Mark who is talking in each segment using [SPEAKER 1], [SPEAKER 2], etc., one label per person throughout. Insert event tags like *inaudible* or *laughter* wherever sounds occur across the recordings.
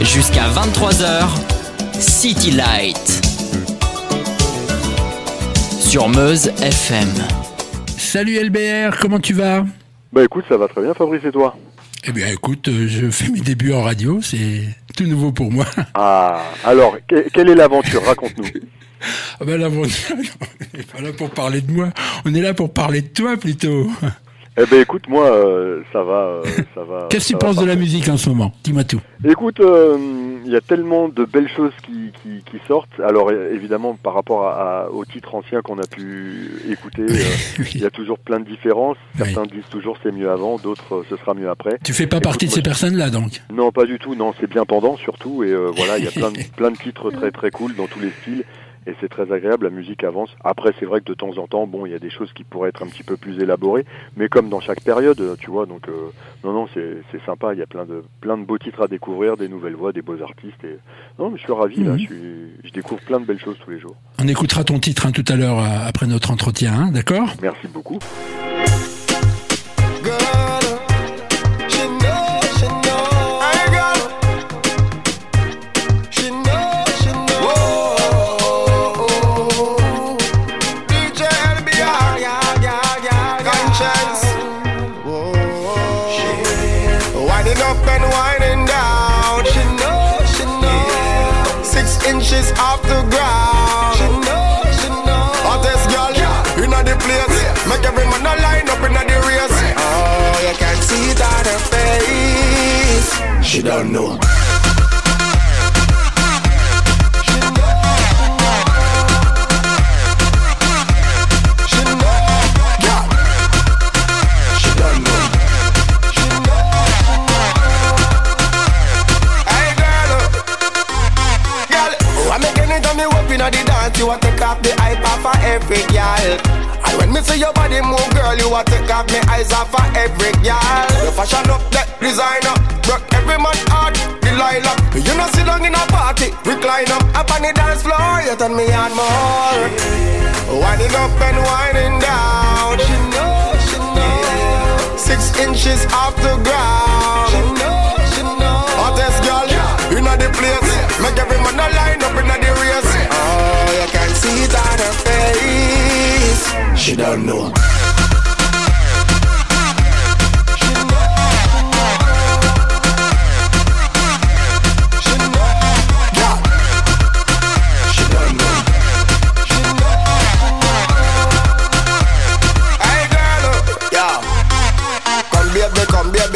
[SPEAKER 1] Jusqu'à 23h, City Light. Sur Meuse FM.
[SPEAKER 2] Salut LBR, comment tu vas?
[SPEAKER 3] Bah écoute, ça va très bien Fabrice et toi?
[SPEAKER 2] Eh bien écoute, euh, je fais mes débuts en radio, c'est tout nouveau pour moi.
[SPEAKER 3] Ah, alors, que- quelle est l'aventure? Raconte-nous. *laughs*
[SPEAKER 2] Ah ben l'aventure, *laughs* on n'est pas là pour parler de moi, on est là pour parler de toi plutôt.
[SPEAKER 3] Eh ben écoute, moi, euh, ça va, euh, *laughs* ça va.
[SPEAKER 2] Qu'est-ce que tu penses de la musique en ce moment Dis-moi tout.
[SPEAKER 3] Écoute, euh, il y a tellement de belles choses qui, qui, qui sortent. Alors évidemment, par rapport à, à- aux titres anciens qu'on a pu écouter, *laughs* euh, il y a toujours plein de différences.
[SPEAKER 2] Oui.
[SPEAKER 3] Certains disent toujours c'est mieux avant, d'autres euh, ce sera mieux après.
[SPEAKER 2] Tu fais pas
[SPEAKER 3] Écoute,
[SPEAKER 2] partie de ces personnes-là donc?
[SPEAKER 3] Non, pas du tout. Non, c'est bien pendant surtout. Et euh, voilà, il y a *laughs* plein de, plein de titres très très cool dans tous les styles. Et c'est très agréable, la musique avance. Après, c'est vrai que de temps en temps, bon, il y a des choses qui pourraient être un petit peu plus élaborées, mais comme dans chaque période, euh, tu vois. Donc, euh, non, non, c'est sympa. Il y a plein de plein de beaux titres à découvrir, des nouvelles voix, des beaux artistes. Et non, mais je suis ravi. Là,
[SPEAKER 2] Mhm.
[SPEAKER 3] je suis, je découvre plein de belles choses tous les jours.
[SPEAKER 2] On écoutera ton titre hein, tout à l'heure euh, après notre entretien, hein, d'accord?
[SPEAKER 3] Merci beaucoup.
[SPEAKER 4] Inches off the ground. She know, she know. Hottest girl inna the place. Make every man a line up inna the race. Oh, you can see it on her face. She don't know. See your body move, girl, you a take off me eyes off of every girl. You fashion up, that designer, broke every man heart. Delilah, you know sit down in a party, recline up up on the dance floor. You turn me on more. Winding up and winding down. She know, she know. Six inches off the ground. She know, she know. Hottest girl inna the place. Make every man a line up inna the race. Oh, you can see it on her face. She don't know.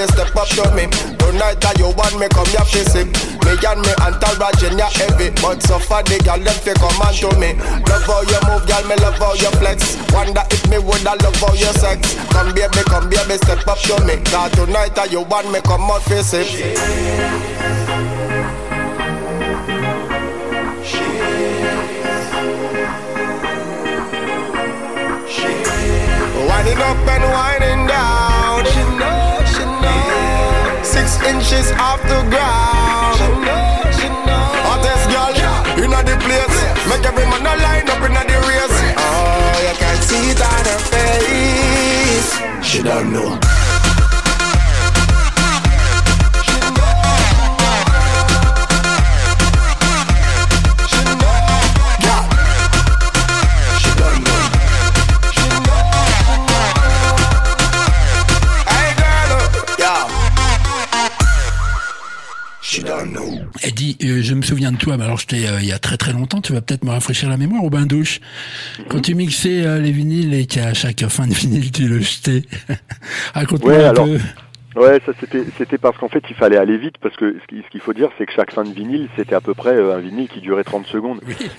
[SPEAKER 4] Baby, step up to me. Tonight that you want me, come here, sing. Me and me entourage in your heavy, but so far the girl them fi come on to me. Love how you move, girl, me love how you flex. Wonder if me woulda love how you sex. Come baby, come baby, step up to me. Cause tonight that you want me, come out face it. Winding up and winding down. Six inches off the ground. Hottest girl inna the place. Make every man a line up inna the race. Oh, you can see it on her face. She don't know.
[SPEAKER 2] Euh, je me souviens de toi, mais alors j'étais euh, il y a très très longtemps, tu vas peut-être me rafraîchir la mémoire au bain-douche. Quand tu mixais euh, les vinyles et qu'à chaque fin de vinyle tu le jetais. *laughs* Raconte-moi
[SPEAKER 3] Ouais,
[SPEAKER 2] un
[SPEAKER 3] alors,
[SPEAKER 2] peu.
[SPEAKER 3] Ouais, ça c'était c'était parce qu'en fait il fallait aller vite parce que ce qui- ce qu'il faut dire c'est que chaque fin de vinyle c'était à peu près un vinyle qui durait 30 secondes.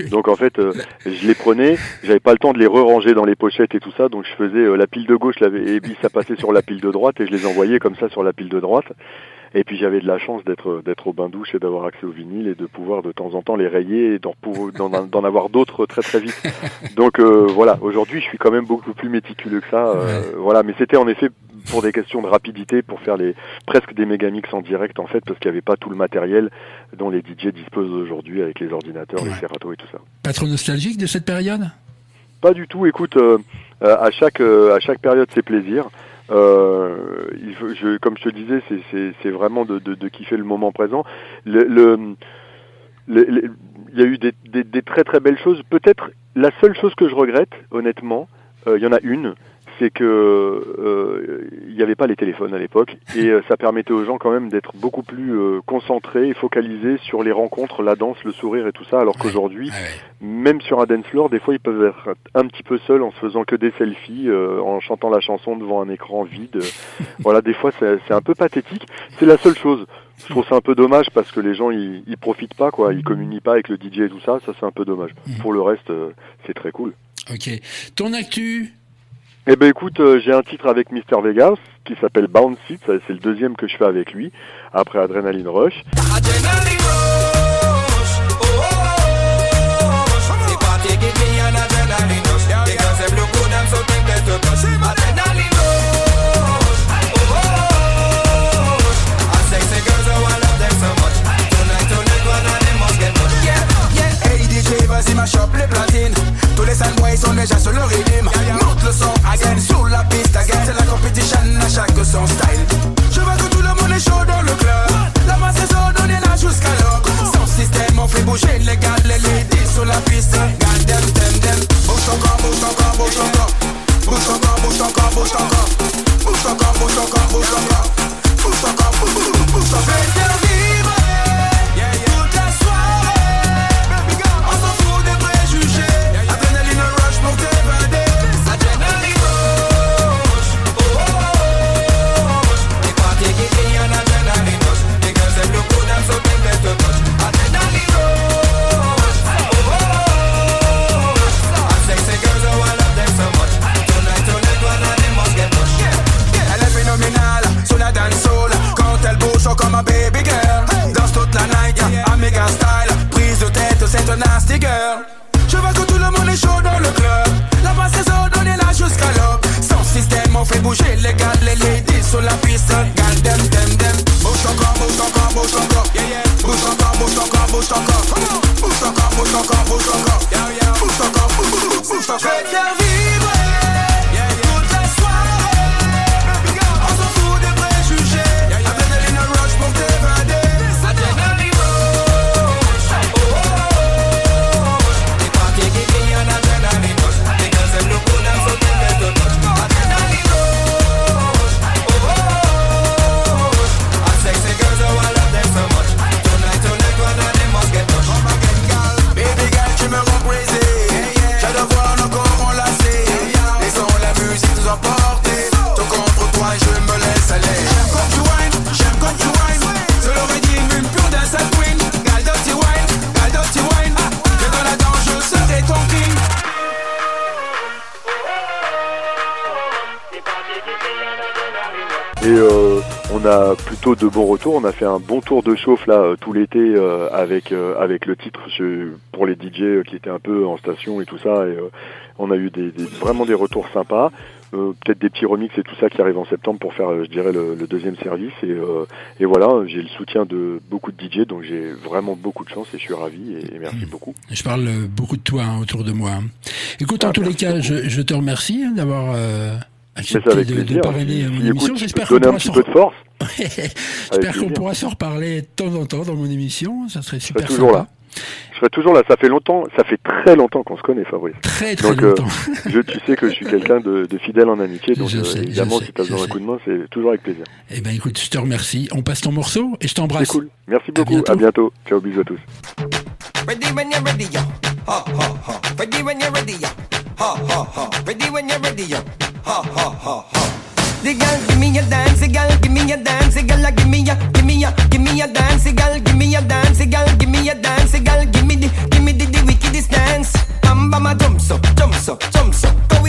[SPEAKER 3] Donc en fait euh, je les prenais, j'avais pas le temps de les re-ranger dans les pochettes et tout ça, donc je faisais euh, la pile de gauche et puis ça passait sur la pile de droite et je les envoyais comme ça sur la pile de droite. Et puis j'avais de la chance d'être d'être au bain douche et d'avoir accès au vinyle et de pouvoir de temps en temps les rayer et d'en d'en avoir d'autres très très vite. *laughs* Donc euh, voilà, aujourd'hui je suis quand même beaucoup plus méticuleux que ça. euh, Voilà, mais c'était en effet pour des questions de rapidité, pour faire les presque des méga mix en direct en fait, parce qu'il n'y avait pas tout le matériel dont les DJ disposent aujourd'hui avec les ordinateurs, les
[SPEAKER 2] Ouais.
[SPEAKER 3] Serato et tout ça.
[SPEAKER 2] Pas trop nostalgique de cette période?
[SPEAKER 3] Pas du tout. Écoute, euh, euh, à chaque euh, à chaque période c'est plaisir. Euh, comme je te disais, c'est vraiment de, kiffer le moment présent. Il y a eu des très très belles choses. Peut-être la seule chose que je regrette, honnêtement, euh, il y en a une, c'est que euh, il n'y avait pas les téléphones à l'époque et euh, ça permettait aux gens quand même d'être beaucoup plus euh, concentrés et focalisés sur les rencontres, la danse, le sourire et tout ça, alors qu'aujourd'hui, même sur un dance floor, des fois ils peuvent être un petit peu seuls en se faisant que des selfies, en chantant la chanson devant un écran vide. *laughs* voilà, des fois c'est un peu pathétique. C'est la seule chose. Je trouve ça un peu dommage parce que les gens ils, ils profitent pas quoi, ils communient pas avec le DJ et tout ça, ça c'est un peu dommage. Mm. Pour le reste, c'est très cool.
[SPEAKER 2] Ok. Ton actu?
[SPEAKER 3] Eh ben écoute, euh, j'ai un titre avec Mr Vegas qui s'appelle Bounce It, c'est le deuxième que je fais avec lui, après Adrenaline Rush.
[SPEAKER 5] Vas-y ma shop les platines. Tous les sandboys sont déjà sur le rythme. Monte le son again sur la piste again. C'est la competition à chaque son style. Je veux que tout le monde est chaud dans le club. La masse est ordonnée là jusqu'à l'heure Sans système on fait bouger les gars les ladies sur la piste. God them them them Bouge ton corps, bouge ton corps, bouge ton corps. Bouge ton corps, bouge ton corps, bouge ton corps. Bouge ton corps, bouge ton corps, bouge ton corps. Bouge ton corps, bouge ton corps Je vois que tout le monde est chaud dans le club. La base est ordonnée là jusqu'à l'aube. Sans système, on fait bouger les gars, les ladies sur la piste. Gal dem dem dem. Bouge ton corps, bouge ton corps, bouge ton corps. Yeah, yeah. Bouge ton corps, bouge ton corps, bouge ton corps. Bouge ton corps, bouge ton corps, bouge ton corps. Bouge ton corps, bouge ton corps. Je
[SPEAKER 3] de bons retours. On a fait un bon tour de chauffe là euh, tout l'été euh, avec euh, avec le titre pour les DJ qui étaient un peu en station et tout ça. Et on a eu des, vraiment des retours sympas. peut-être des petits remix et tout ça qui arrivent en septembre pour faire, je dirais, le, deuxième service. Et, et voilà, j'ai le soutien de beaucoup de DJ, donc j'ai vraiment beaucoup de chance et je suis ravi et, merci beaucoup.
[SPEAKER 2] Je parle beaucoup de toi hein, autour de moi. Hein. Écoute, en ah, tous les cas, je, je, te remercie hein, d'avoir
[SPEAKER 3] accepté avec de, plaisir.
[SPEAKER 2] parrainer mon émission. *laughs*
[SPEAKER 3] J'espère qu'on pourra, se...
[SPEAKER 2] J'espère qu'on pourra se reparler de temps en temps dans mon émission. Ça serait super
[SPEAKER 3] toujours
[SPEAKER 2] sympa.
[SPEAKER 3] là. Je serai toujours là. Ça fait longtemps, ça fait très longtemps qu'on se connaît, Fabrice.
[SPEAKER 2] Très très donc, euh, longtemps.
[SPEAKER 3] je, tu sais que je suis quelqu'un de, de, fidèle en amitié, donc euh, évidemment, si tu as besoin d'un coup de main, c'est toujours avec plaisir.
[SPEAKER 2] Eh ben, écoute, je te remercie. On passe ton morceau et je t'embrasse.
[SPEAKER 3] C'est cool. Merci beaucoup. À bientôt. à bientôt. Ciao, bisous à tous.
[SPEAKER 5] Ha ha ha. Ready when you're ready, yo. Ha ha ha. Ha. The girl give me a dance, the girl give me a dance, the girl give me a, give me a, give me a dance, the girl give me a dance, the girl give me a dance, the girl give me the, give me the, the wickedest dance. Bam bam jump so, jump so, jump so, go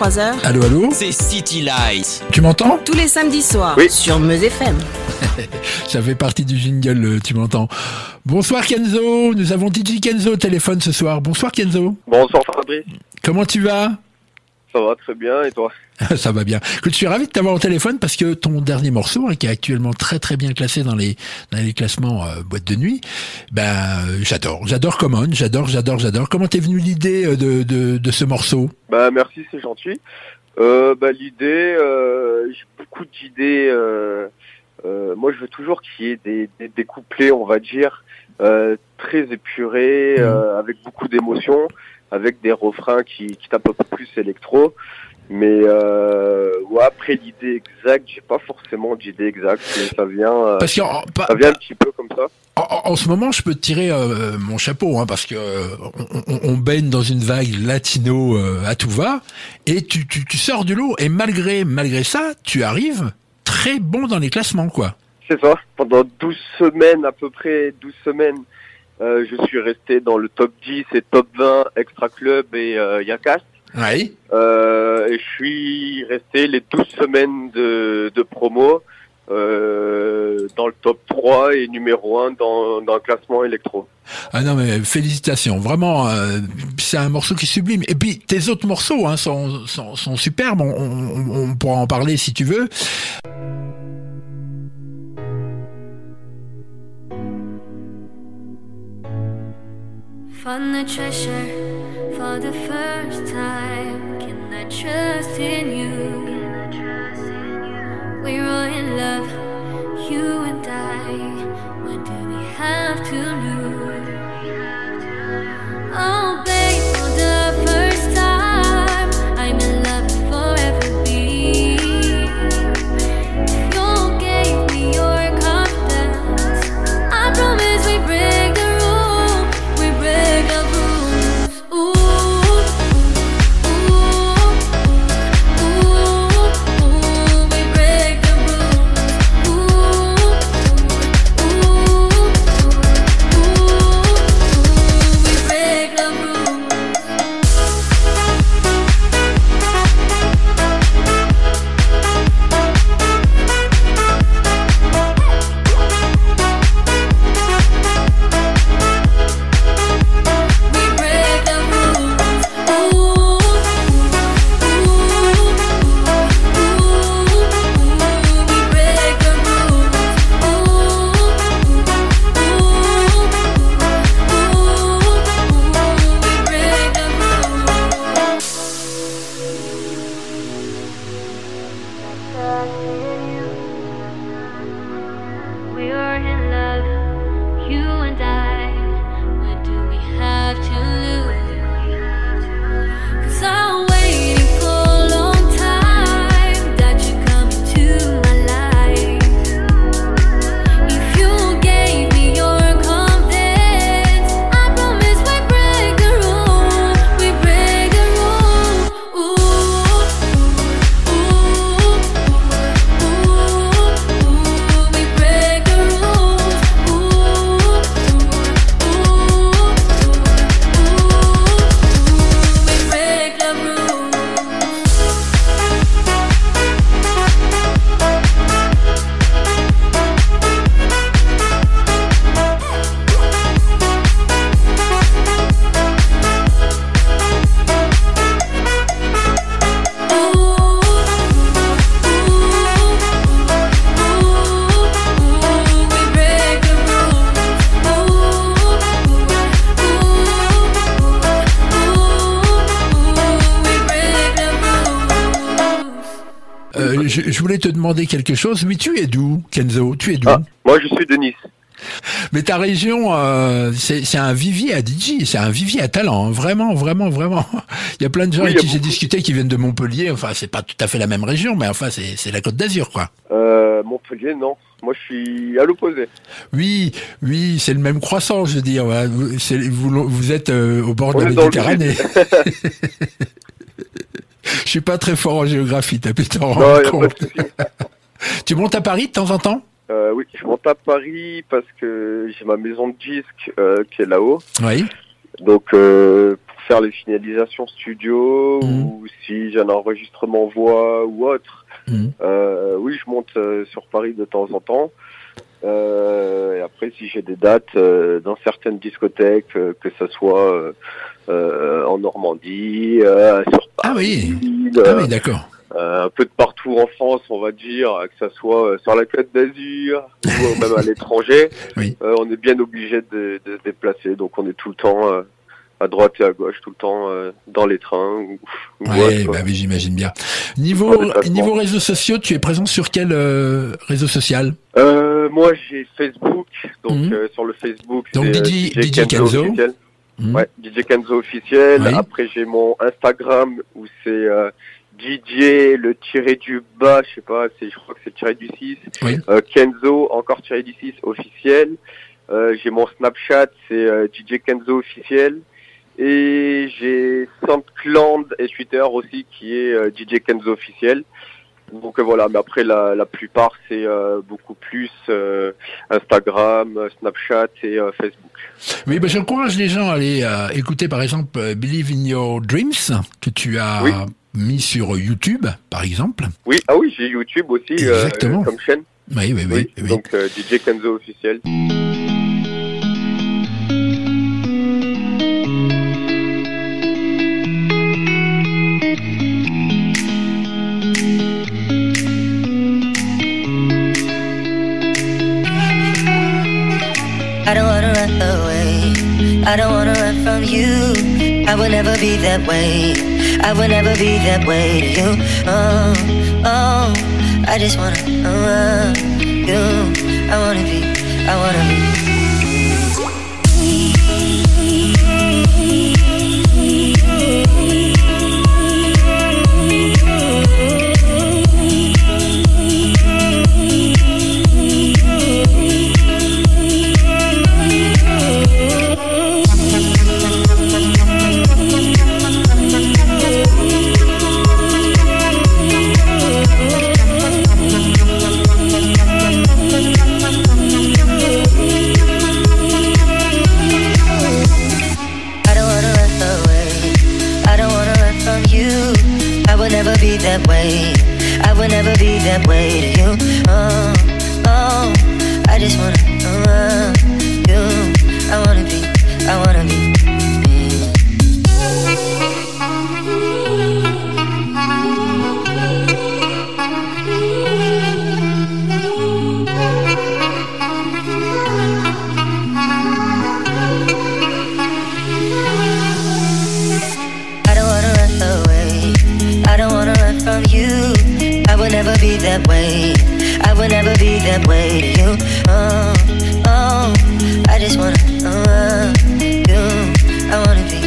[SPEAKER 6] 23h.
[SPEAKER 2] Allô, allô
[SPEAKER 1] C'est City Light.
[SPEAKER 2] Tu m'entends
[SPEAKER 6] Tous les samedis soirs
[SPEAKER 7] Oui.
[SPEAKER 6] sur Meuse FM. *laughs*
[SPEAKER 2] Ça fait partie du jingle, euh, tu m'entends. Bonsoir Kenzo, nous avons DJ Kenzo au téléphone ce soir. Bonsoir Kenzo.
[SPEAKER 7] Bonsoir Fabrice.
[SPEAKER 2] Comment tu vas?
[SPEAKER 7] Ça va très bien et toi *laughs*
[SPEAKER 2] Ça va bien. Je suis ravi de t'avoir au téléphone parce que ton dernier morceau, hein, qui est actuellement très très bien classé dans les dans les classements euh, boîte de nuit, ben euh, j'adore, j'adore Common, j'adore, j'adore, j'adore. Comment t'es venu l'idée euh, de, de de ce morceau?
[SPEAKER 7] Bah merci, c'est gentil. Euh, bah l'idée, euh, j'ai beaucoup d'idées. Euh, euh, moi, je veux toujours qu'il y ait des, des, des couplets, on va dire, euh, très épurés, euh, avec beaucoup d'émotions, avec des refrains qui, qui tapent un peu plus électro. Mais euh, ouais, après l'idée exacte, j'ai pas forcément d'idée exacte. mais Ça vient, euh,
[SPEAKER 2] Parce
[SPEAKER 7] ça vient un petit peu comme ça.
[SPEAKER 2] En, en ce moment, je peux te tirer euh, mon chapeau, hein, parce que euh, on, on- on baigne dans une vague latino euh, à tout va, et tu, tu, tu sors du lot, et malgré malgré ça, tu arrives très bon dans les classements, quoi.
[SPEAKER 7] C'est ça. Pendant 12 semaines, à peu près 12 semaines, euh, je suis resté dans le top 10 et top 20 Extra Club et euh, Yacast.
[SPEAKER 2] Oui.
[SPEAKER 7] Euh, et je suis resté les 12 semaines de, de promo euh, dans le top 3 et numéro 1 dans, dans le classement électro.
[SPEAKER 2] Ah non mais félicitations, vraiment, euh, c'est un morceau qui est sublime. Et puis tes autres morceaux hein, sont, sont, sont superbes, on, on, on pourra en parler si tu veux.
[SPEAKER 8] Found the treasure for the first time. Can I trust in you? We're all in love, you and I. What do we have to lose? Oh,
[SPEAKER 2] voulais te demander quelque chose. Mais tu es d'où, Kenzo? Tu es d'où?
[SPEAKER 7] Ah, moi, je suis de Nice.
[SPEAKER 2] Mais ta région, euh, c'est un vivier à DJ, c'est un vivier à talent, hein. vraiment, vraiment, vraiment. *laughs* Il y a plein de gens
[SPEAKER 7] Oui,
[SPEAKER 2] avec qui j'ai discuté qui viennent de Montpellier. Enfin, c'est pas tout à fait la même région, mais enfin, c'est la Côte d'Azur, quoi.
[SPEAKER 7] Euh, Montpellier, non. Moi, je suis à l'opposé.
[SPEAKER 2] Oui, oui, c'est le même croissant, je veux dire. Vous, vous, êtes euh, au bord de la Méditerranée. *laughs* *laughs* Je suis pas très fort en géographie, t'as pu t'en rendre compte. *laughs* Tu montes à Paris de temps en temps?
[SPEAKER 7] Euh, oui, je monte à Paris parce que j'ai ma maison de disque euh, qui est là-haut.
[SPEAKER 2] Oui.
[SPEAKER 7] Donc, euh, pour faire les finalisations studio
[SPEAKER 2] Mhm.
[SPEAKER 7] ou si j'ai un enregistrement voix ou autre,
[SPEAKER 2] Mhm.
[SPEAKER 7] euh, oui, je monte sur Paris de temps en temps. Et après, si j'ai des dates dans certaines discothèques, que ce soit en Normandie, euh, sur
[SPEAKER 2] Ah oui.
[SPEAKER 7] Paris,
[SPEAKER 2] Ah
[SPEAKER 7] euh,
[SPEAKER 2] oui, d'accord.
[SPEAKER 7] euh, un peu de partout en France, on va dire, que ce soit euh, sur la Côte d'Azur ou euh, même à *laughs* l'étranger,
[SPEAKER 2] Oui.
[SPEAKER 7] euh, on est bien obligé de, de se déplacer. Donc on est tout le temps euh, à droite et à gauche, tout le temps euh, dans les trains ou, ou
[SPEAKER 2] Ouais, bah oui, j'imagine bien. Niveau, niveau réseaux sociaux, tu es présent sur quel euh, réseau social?
[SPEAKER 7] Euh, moi j'ai Facebook, donc euh, sur le Facebook
[SPEAKER 2] Donc,
[SPEAKER 7] euh,
[SPEAKER 2] DJ DJ Kenzo.
[SPEAKER 7] officiel.
[SPEAKER 2] Mhm.
[SPEAKER 7] Ouais, DJ Kenzo officiel.
[SPEAKER 2] Oui.
[SPEAKER 7] Après j'ai mon Instagram où c'est euh, DJ le tiré du bas, je sais pas, c'est je crois que c'est tiré du 6.
[SPEAKER 2] Oui.
[SPEAKER 7] Euh, Kenzo encore tiré du 6 officiel. Euh, j'ai mon Snapchat, c'est euh, DJ Kenzo officiel. Et j'ai SoundCloud et Twitter aussi qui est euh, DJ Kenzo officiel. Donc euh, voilà, mais après la, la plupart c'est euh, beaucoup plus euh, Instagram, Snapchat et euh, Facebook.
[SPEAKER 2] Oui, bah, j'encourage les gens à aller écouter par exemple Believe in Your Dreams que tu as
[SPEAKER 7] Oui.
[SPEAKER 2] mis sur YouTube, par exemple.
[SPEAKER 7] Oui, ah oui, j'ai YouTube aussi
[SPEAKER 2] Exactement.
[SPEAKER 7] comme chaîne.
[SPEAKER 2] Oui, oui, oui. oui.
[SPEAKER 7] Donc DJ Kenzo officiel.
[SPEAKER 9] Away. I don't wanna run from you. I will never be that way. I will never be that way to you. Oh, oh, I just wanna uh, you. I wanna be. I wanna be. Just wanna that way to you. Oh, oh, I just wanna uh, you. I wanna be.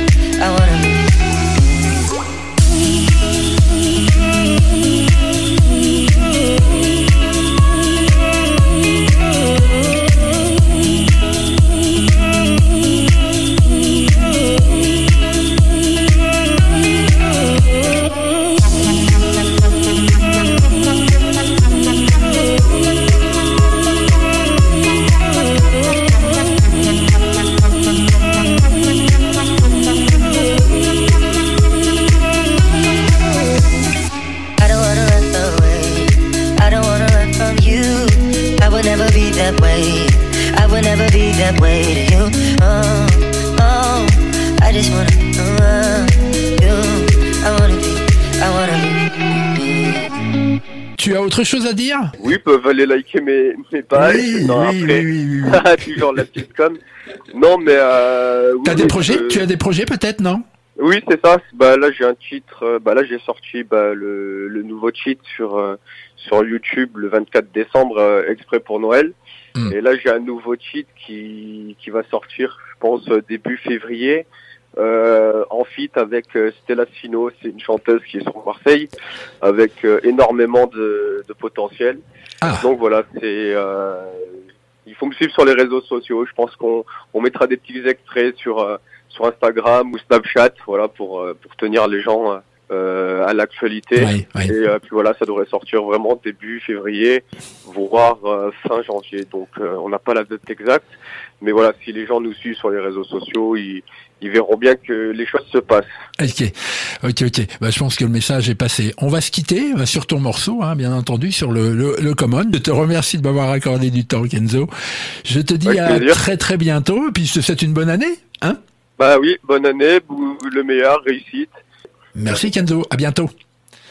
[SPEAKER 2] À dire
[SPEAKER 7] Oui, ils peuvent aller liker mes, mes pages.
[SPEAKER 2] Oui,
[SPEAKER 7] Non,
[SPEAKER 2] oui,
[SPEAKER 7] après,
[SPEAKER 2] oui, oui, oui, *laughs*
[SPEAKER 7] toujours la petite com. Non, mais euh, oui,
[SPEAKER 2] des projets?
[SPEAKER 7] Euh,
[SPEAKER 2] Tu as des projets peut-être, non?
[SPEAKER 7] Oui, c'est ça. Bah là, j'ai un titre. euh, Bah là, j'ai sorti bah, le, le nouveau cheat sur euh, sur YouTube le 24 décembre, exprès pour Noël.
[SPEAKER 2] Hmm.
[SPEAKER 7] Et là, j'ai un nouveau cheat qui qui va sortir, je pense début février, euh, en feat avec euh, Stella Sino. C'est une chanteuse qui est sur Marseille, avec euh, énormément de, de potentiel.
[SPEAKER 2] Ah.
[SPEAKER 7] Donc voilà, c'est. Euh, il faut me suivre sur les réseaux sociaux. Je pense qu'on on mettra des petits extraits sur euh, sur Instagram ou Snapchat, voilà, pour euh, pour tenir les gens euh, à l'actualité. Et euh, puis voilà, ça devrait sortir vraiment début février, voire euh, fin janvier. Donc euh, on n'a pas la date exacte, mais voilà, si les gens nous suivent sur les réseaux sociaux, ils, ils verront bien que les choses se passent.
[SPEAKER 2] Ok, ok, ok. Bah, je pense que le message est passé. On va se quitter euh, sur ton morceau, hein, bien entendu, sur le, le, le Common. Je te remercie de m'avoir accordé du temps, Kenzo. Je te dis à
[SPEAKER 7] plaisir.
[SPEAKER 2] très très bientôt, et puis je te souhaite une bonne année. Hein
[SPEAKER 7] Bah oui, bonne année, le meilleur, réussite.
[SPEAKER 2] Merci Kenzo, à bientôt.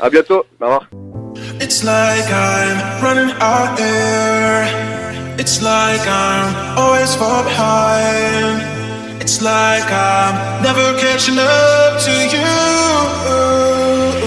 [SPEAKER 7] À bientôt. Au revoir.
[SPEAKER 10] It's like I'm running out there. It's like I'm always far behind. It's like I'm never catching up to you.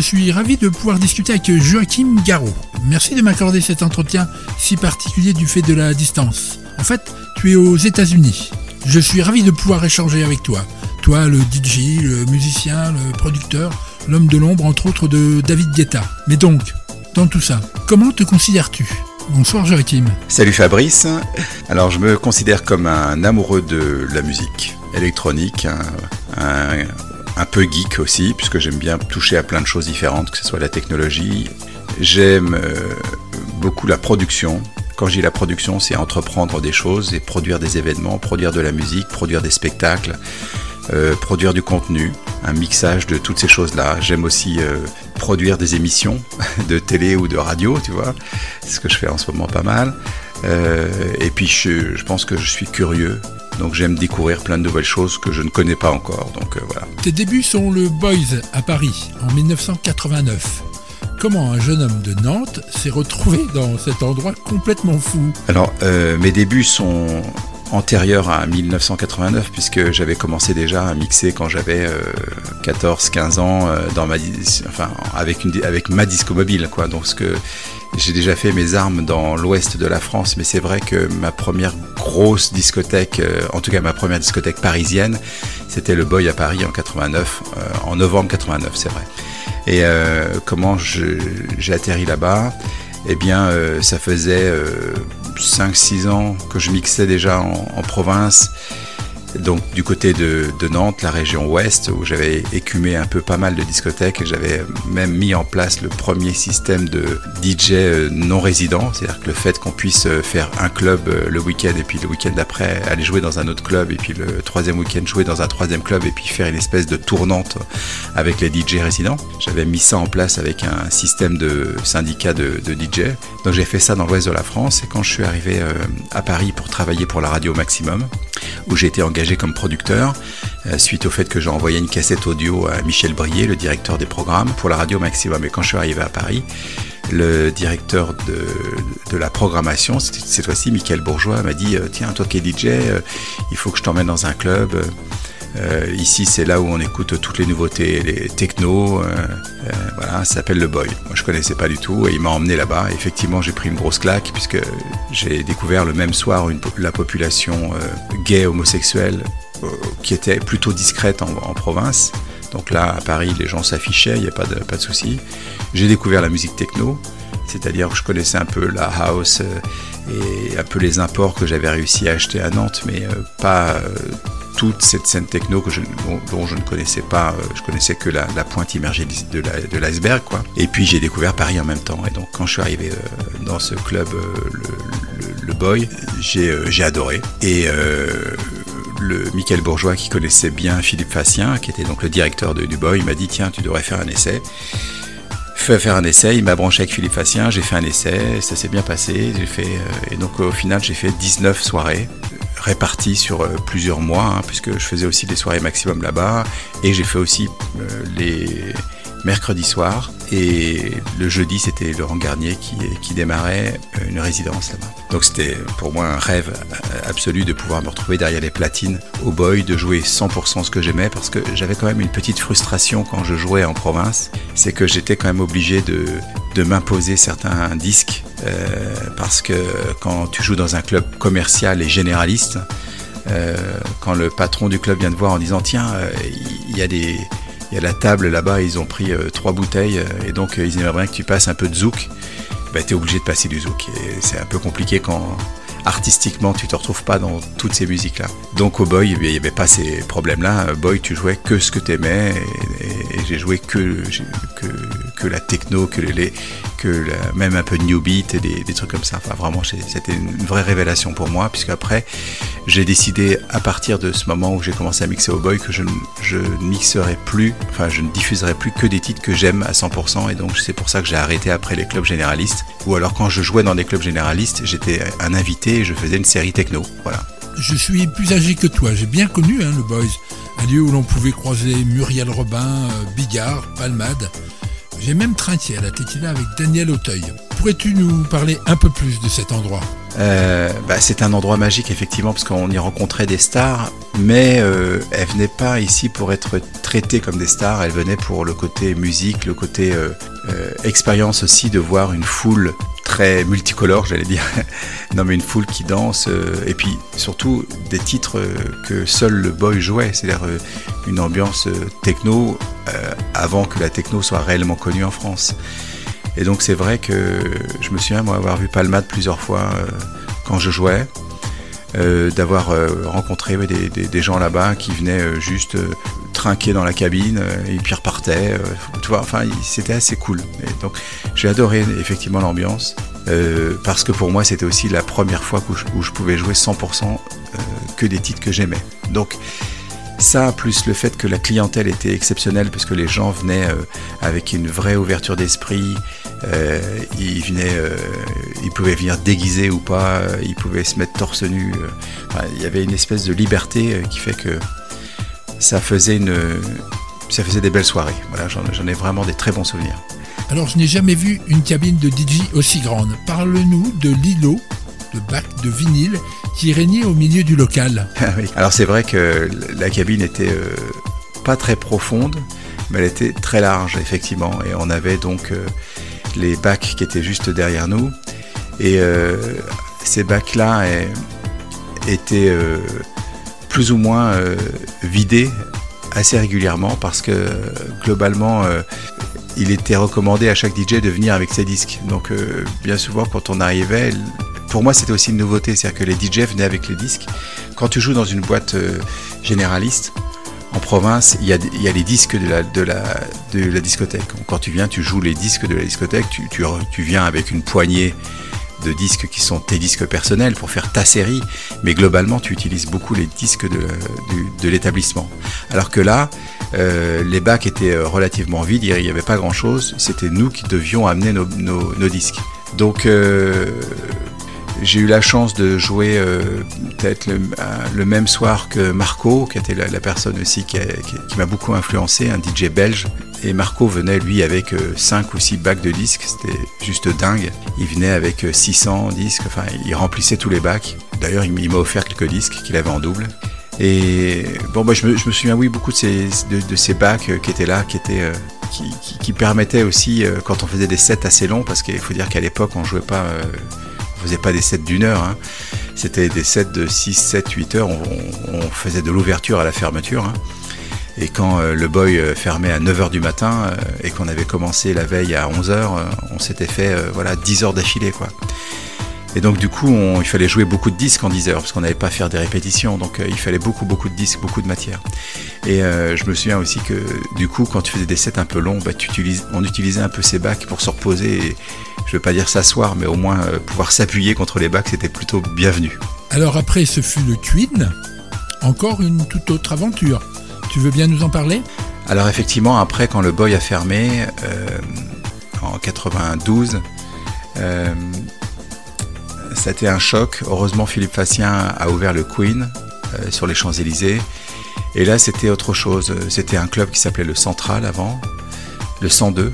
[SPEAKER 2] Je suis ravi de pouvoir discuter avec Joachim Garraud. Merci de m'accorder cet entretien si particulier du fait de la distance. En fait, tu es aux États-Unis. Je suis ravi de pouvoir échanger avec toi. Toi, le DJ, le musicien, le producteur, l'homme de l'ombre, entre autres, de David Guetta. Mais donc, dans tout ça, comment te considères-tu? Bonsoir Joachim.
[SPEAKER 11] Salut Fabrice. Alors je me considère comme un amoureux de la musique électronique, un peu geek aussi, puisque j'aime bien toucher à plein de choses différentes, que ce soit la technologie. J'aime euh, beaucoup la production. Quand je dis la production, c'est entreprendre des choses et produire des événements, produire de la musique, produire des spectacles, euh, produire du contenu, un mixage de toutes ces choses-là. J'aime aussi euh, produire des émissions *laughs* de télé ou de radio, tu vois. C'est ce que je fais en ce moment pas mal. Et puis je pense que je suis curieux, donc j'aime découvrir plein de nouvelles choses que je ne connais pas encore. Donc euh, voilà.
[SPEAKER 2] Tes débuts sont le Boys à Paris en 1989. Comment un jeune homme de Nantes s'est retrouvé dans cet endroit complètement fou?
[SPEAKER 11] Alors, euh, mes débuts sont antérieurs à 1989 puisque j'avais commencé déjà à mixer quand j'avais 14-15 ans euh, dans ma, enfin, avec, une, avec ma disco mobile. Quoi. Donc, ce que j'ai déjà fait mes armes dans l'ouest de la France, mais c'est vrai que ma première grosse discothèque, euh, en tout cas ma première discothèque parisienne, c'était le Boy à Paris en 89, euh, en novembre 89, c'est vrai. Et euh, comment j'ai atterri là-bas? Eh bien, ça faisait 5-6 ans que je mixais déjà en province. Donc du côté de, Nantes, la région ouest, où j'avais écumé un peu pas mal de discothèques j'avais même mis en place le premier système de DJ euh, non résident, c'est-à-dire que le fait qu'on puisse euh, faire un club euh, le week-end et puis le week-end d'après aller jouer dans un autre club et puis le troisième week-end jouer dans un troisième club et puis faire une espèce de tournante avec les DJ résidents. J'avais mis ça en place avec un système de syndicat de, de DJ. Donc j'ai fait ça dans l'ouest de la France et quand je suis arrivé à Paris pour travailler pour la radio Maximum, où j'ai engagé comme producteur, euh, suite au fait que j'ai envoyé une cassette audio à Michel Brier, le directeur des programmes, pour la radio Maximum. Et quand je suis arrivé à Paris, le directeur de, de la programmation, cette fois-ci Michael Bourgeois, m'a dit euh, Tiens, toi qui es DJ, euh, il faut que je t'emmène dans un club. Euh, ici, c'est là où on écoute toutes les nouveautés, les techno. euh, euh, voilà, ça s'appelle le Boy. Moi, je connaissais pas du tout et il m'a emmené là-bas. Effectivement, j'ai pris une grosse claque puisque j'ai découvert le même soir la population euh, gay homosexuelle euh, qui était plutôt discrète en, province. Donc là, à Paris, les gens s'affichaient, il n'y a pas de, souci. J'ai découvert la musique techno, c'est-à-dire que je connaissais un peu la house et un peu les imports que j'avais réussi à acheter à Nantes, mais euh, pas euh, toute cette scène techno que je, dont, je ne connaissais pas. euh, je connaissais que la, pointe immergée de l'iceberg, quoi. Et puis j'ai découvert Paris en même temps. Et donc quand je suis arrivé dans ce club, le, Boy, j'ai adoré. Et le Michael Bourgeois qui connaissait bien Philippe Facien, qui était donc le directeur du Boy, m'a dit tiens tu devrais faire un essai. Fait faire un essai, il m'a branché avec Philippe Facien, j'ai fait un essai, ça s'est bien passé, j'ai fait euh, et donc au final j'ai fait 19 soirées réparties sur euh, plusieurs mois, hein, puisque je faisais aussi des soirées maximum là-bas, et j'ai fait aussi euh, les mercredis soirs, et le jeudi c'était Laurent Garnier qui, qui démarrait euh, une résidence là-bas. Donc c'était pour moi un rêve euh, absolu de pouvoir me retrouver derrière les platines au boy, de jouer 100% ce que j'aimais, parce que j'avais quand même une petite frustration quand je jouais en province, c'est que j'étais quand même obligé de, de m'imposer certains disques, euh, parce que quand tu joues dans un club commercial et généraliste, quand le patron du club vient te voir en disant tiens, il y, a des il y a la table là-bas, ils ont pris euh, trois bouteilles euh, et donc euh, ils aimeraient bien que tu passes un peu de zouk. Bah, tu obligé de passer du zouk c'est un peu compliqué quand artistiquement tu te retrouves pas dans toutes ces musiques là. Donc au boy, il n'y avait pas ces problèmes là. Boy, tu jouais que ce que tu aimais et, et- j'ai joué que, que la techno, que même un peu de new beat et des, trucs comme ça. Enfin vraiment, c'était une vraie révélation pour moi puisque après j'ai décidé à partir de ce moment où j'ai commencé à mixer au boy que je ne mixerai plus, enfin je ne diffuserai plus que des titres que j'aime à 100% et donc c'est pour ça que j'ai arrêté après les clubs généralistes ou alors quand je jouais dans des clubs généralistes j'étais un invité et je faisais une série techno, voilà.
[SPEAKER 2] Je suis plus âgé que toi, j'ai bien connu hein, le Boys, un lieu où l'on pouvait croiser Muriel Robin, euh, Bigard, Palmade. J'ai même trinqué à la tequila avec Daniel Auteuil. Pourrais-tu nous parler un peu plus de cet endroit?
[SPEAKER 11] Euh, bah, c'est un endroit magique effectivement parce qu'on y rencontrait des stars, mais euh, elles venaient pas ici pour être traitées comme des stars, elles venaient pour le côté musique, le côté euh, euh, expérience aussi de voir une foule très multicolore, j'allais dire, *laughs* non mais une foule qui danse, et puis surtout des titres que seul le boy jouait, c'est-à-dire une ambiance techno avant que la techno soit réellement connue en France. Et donc c'est vrai que je me souviens moi avoir vu Palmade plusieurs fois euh, quand je jouais, euh, d'avoir euh, rencontré des, des- gens là-bas qui venaient juste trinquer dans la cabine et puis repartaient. enfin c'était assez cool. Et donc j'ai adoré effectivement l'ambiance parce que pour moi c'était aussi la première fois où je, où je pouvais jouer 100% euh, que des titres que j'aimais. Donc ça, plus le fait que la clientèle était exceptionnelle, parce que les gens venaient euh, avec une vraie ouverture d'esprit, euh, ils venaient, euh, ils pouvaient venir déguisés ou pas, ils pouvaient se mettre torse nu. il y avait une espèce de liberté qui fait que ça faisait une, ça faisait des belles soirées. Voilà, j'en ai vraiment des très bons souvenirs.
[SPEAKER 2] Alors, je n'ai jamais vu une cabine de DJ aussi grande. Parle-nous de l'îlot de bac de vinyle qui régnait au milieu du local. *laughs*
[SPEAKER 11] Ah. Alors c'est vrai que la cabine était euh, pas très profonde, mais elle était très large effectivement, et on avait donc euh, les bacs qui étaient juste derrière nous, et euh, ces bacs-là eh, étaient plus ou moins vidés assez régulièrement parce que globalement il était recommandé à chaque DJ de venir avec ses disques. Donc bien souvent quand on arrivait, pour moi c'était aussi une nouveauté, c'est-à-dire que les DJ venaient avec les disques. Quand tu joues dans une boîte euh, généraliste, en province, il y, a, les disques de la, discothèque. Quand tu viens, tu joues les disques de la discothèque, tu, viens avec une poignée de disques qui sont tes disques personnels pour faire ta série, mais globalement tu utilises beaucoup les disques de, l'établissement. Alors que là, euh, les bacs étaient relativement vides, il n'y avait pas grand chose, c'était nous qui devions amener nos, disques. Donc euh, j'ai eu la chance de jouer euh, peut-être le, le, même soir que Marco, qui était la, personne aussi qui, m'a beaucoup influencé, un DJ belge. Et Marco venait lui avec 5 euh, ou 6 bacs de disques, c'était juste dingue. Il venait avec 600 disques, enfin il remplissait tous les bacs. D'ailleurs il, m'a offert quelques disques qu'il avait en double. Et bon, bah, je, me, souviens, oui, beaucoup de ces, bacs qui étaient là, qui euh, permettaient aussi, euh, quand on faisait des sets assez longs, parce qu'il faut dire qu'à l'époque, on jouait pas, euh, on faisait pas des sets d'une heure, hein. c'était des sets de 6, 7, 8 heures, on, faisait de l'ouverture à la fermeture. Hein. Et quand euh, le boy fermait à 9h du matin euh, et qu'on avait commencé la veille à 11h, euh, on s'était fait voilà 10 heures d'affilée quoi. Et donc du coup, il fallait jouer beaucoup de disques en 10 heures parce qu'on n'avait pas faire des répétitions, donc euh, il fallait beaucoup beaucoup de disques, beaucoup de matière. Et euh, je me souviens aussi que du coup, quand tu faisais des sets un peu longs, bah, on utilisait un peu ces bacs pour se reposer. Je veux pas dire s'asseoir, mais au moins euh, pouvoir s'appuyer contre les bacs, c'était plutôt bienvenu.
[SPEAKER 2] Alors après, ce fut le Twin, encore une toute autre aventure. Tu veux bien nous en parler?
[SPEAKER 11] Alors effectivement, après, quand le Boy a fermé euh, en 92. Euh, c'était un choc. Heureusement, Philippe Fassien a ouvert le Queen euh, sur les Champs-Élysées. Et là, c'était autre chose. C'était un club qui s'appelait le Central avant, le 102.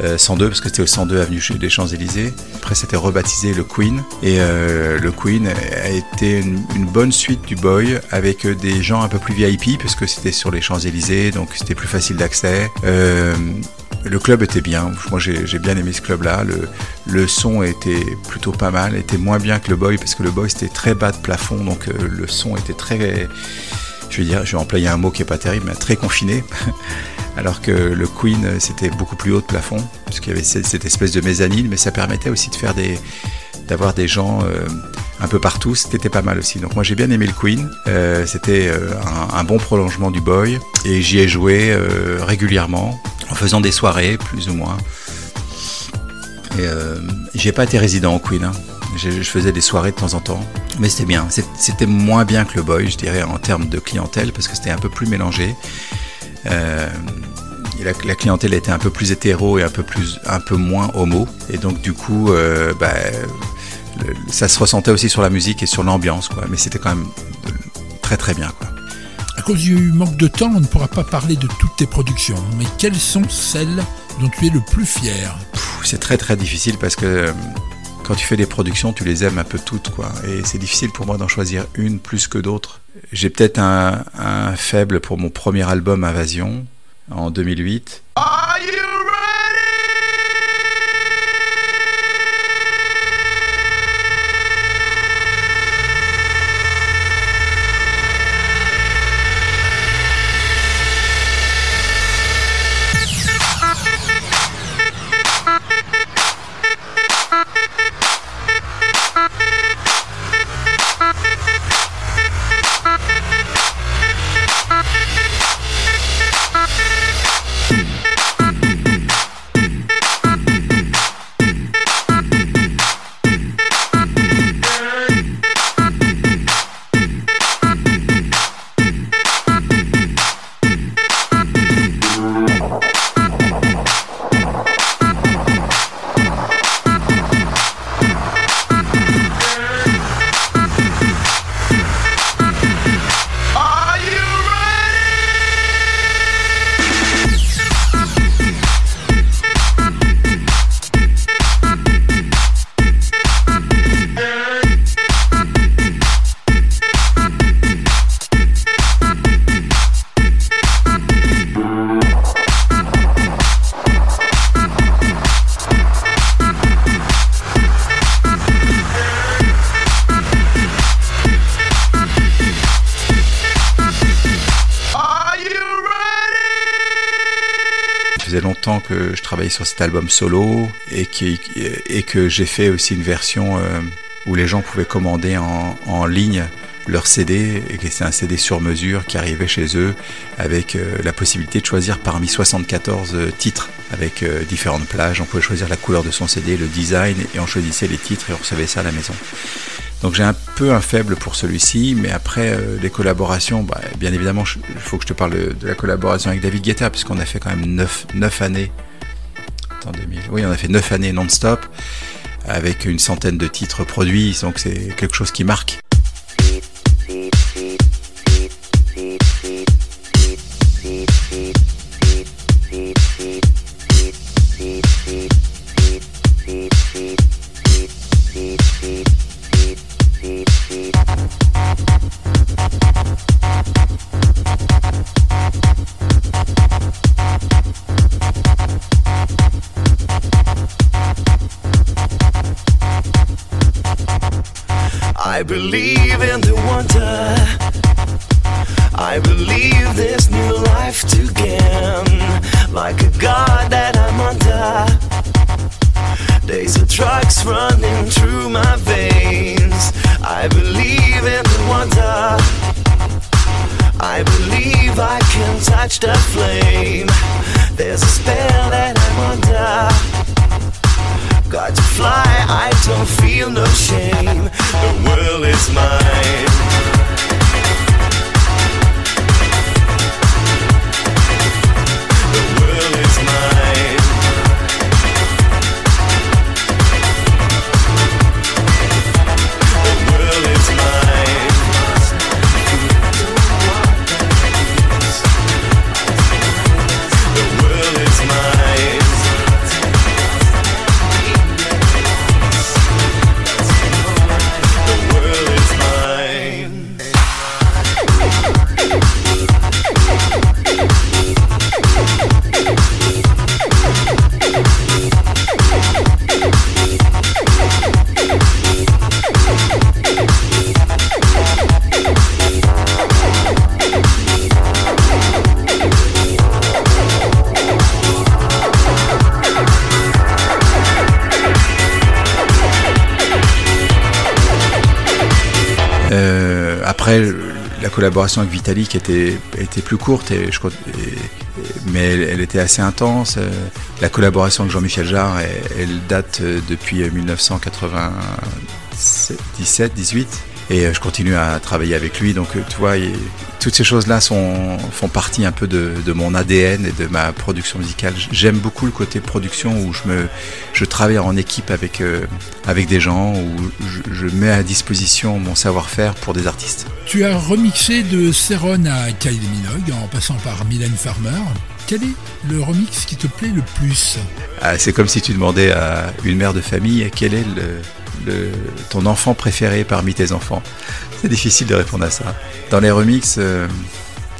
[SPEAKER 11] Euh, 102 parce que c'était au 102 avenue des Champs-Élysées. Après, c'était rebaptisé le Queen. Et euh, le Queen a été une, bonne suite du Boy avec des gens un peu plus VIP parce que c'était sur les Champs-Élysées, donc c'était plus facile d'accès. Euh, le club était bien. Moi, j'ai bien aimé ce club-là. Le, le, son était plutôt pas mal. était moins bien que le Boy parce que le Boy c'était très bas de plafond, donc euh, le son était très, je vais dire, je vais employer un mot qui est pas terrible, mais très confiné. *laughs* Alors que le Queen c'était beaucoup plus haut de plafond parce qu'il y avait cette, espèce de mezzanine, mais ça permettait aussi de faire d'avoir des gens euh, un peu partout. C'était pas mal aussi. Donc moi j'ai bien aimé le Queen. Euh, c'était un, bon prolongement du Boy et j'y ai joué euh, régulièrement en faisant des soirées, plus ou moins. Et euh, j'ai pas été résident au Queen. Hein. Je faisais des soirées de temps en temps, mais c'était bien. C'était moins bien que le Boy, je dirais, en termes de clientèle, parce que c'était un peu plus mélangé. Euh, la, la, clientèle était un peu plus hétéro et un peu plus, un peu moins homo, et donc du coup, euh, bah, le, ça se ressentait aussi sur la musique et sur l'ambiance, quoi. Mais c'était quand même très très bien, quoi.
[SPEAKER 2] À cause du manque de temps, on ne pourra pas parler de toutes tes productions, mais quelles sont celles dont tu es le plus fier?
[SPEAKER 11] C'est très très difficile parce que quand tu fais des productions, tu les aimes un peu toutes, quoi. Et c'est difficile pour moi d'en choisir une plus que d'autres. J'ai peut-être un, faible pour mon premier album Invasion en 2008. Ça travaillais sur cet album solo et, que j'ai fait aussi une version euh, où les gens pouvaient commander en, ligne leur CD et que c'est un CD sur mesure qui arrivait chez eux avec euh, la possibilité de choisir parmi 74 euh, titres avec différentes plages. On pouvait choisir la couleur de son CD, le design et on choisissait les titres et on recevait ça à la maison. Donc j'ai un peu un faible pour celui-ci, mais après les collaborations, bah, bien évidemment, il faut que je te parle de, de la collaboration avec David Guetta, puisqu'on a fait quand même 9, 9 années. Attends, 2000. Oui, on a fait 9 années non-stop, avec une centaine de titres produits, donc c'est quelque chose qui marque. Collaboration avec Vitalik était, était plus courte, et et- et- mais elle, était assez intense. Euh, La collaboration avec Jean-Michel Jarre, elle, date euh, depuis 1997-18. Et euh, je continue à travailler avec lui. Donc, tu vois, toutes ces choses-là font partie un peu de, mon ADN et de ma production musicale. J'aime beaucoup le côté production où je, me, je travaille en équipe avec, avec des gens, où je mets à disposition mon savoir-faire pour des artistes.
[SPEAKER 2] Tu as remixé de Céron à Kylie Minogue en passant par Mylène Farmer. quel est le remix qui te plaît le plus?
[SPEAKER 11] Ah, c'est comme si tu demandais à une mère de famille quel est ton enfant préféré parmi tes enfants? C'est difficile de répondre à ça. Dans les remixes, euh,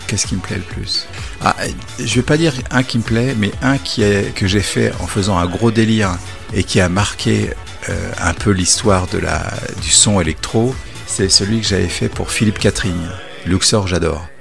[SPEAKER 11] qu'est-ce qui me plaît le plus? Ah, Je vais pas dire un qui me plaît, mais un qui est, que j'ai fait en faisant un gros délire et qui a marqué euh, un peu l'histoire du son électro, c'est celui que j'avais fait pour Philippe Catherine. Luxor, j'adore.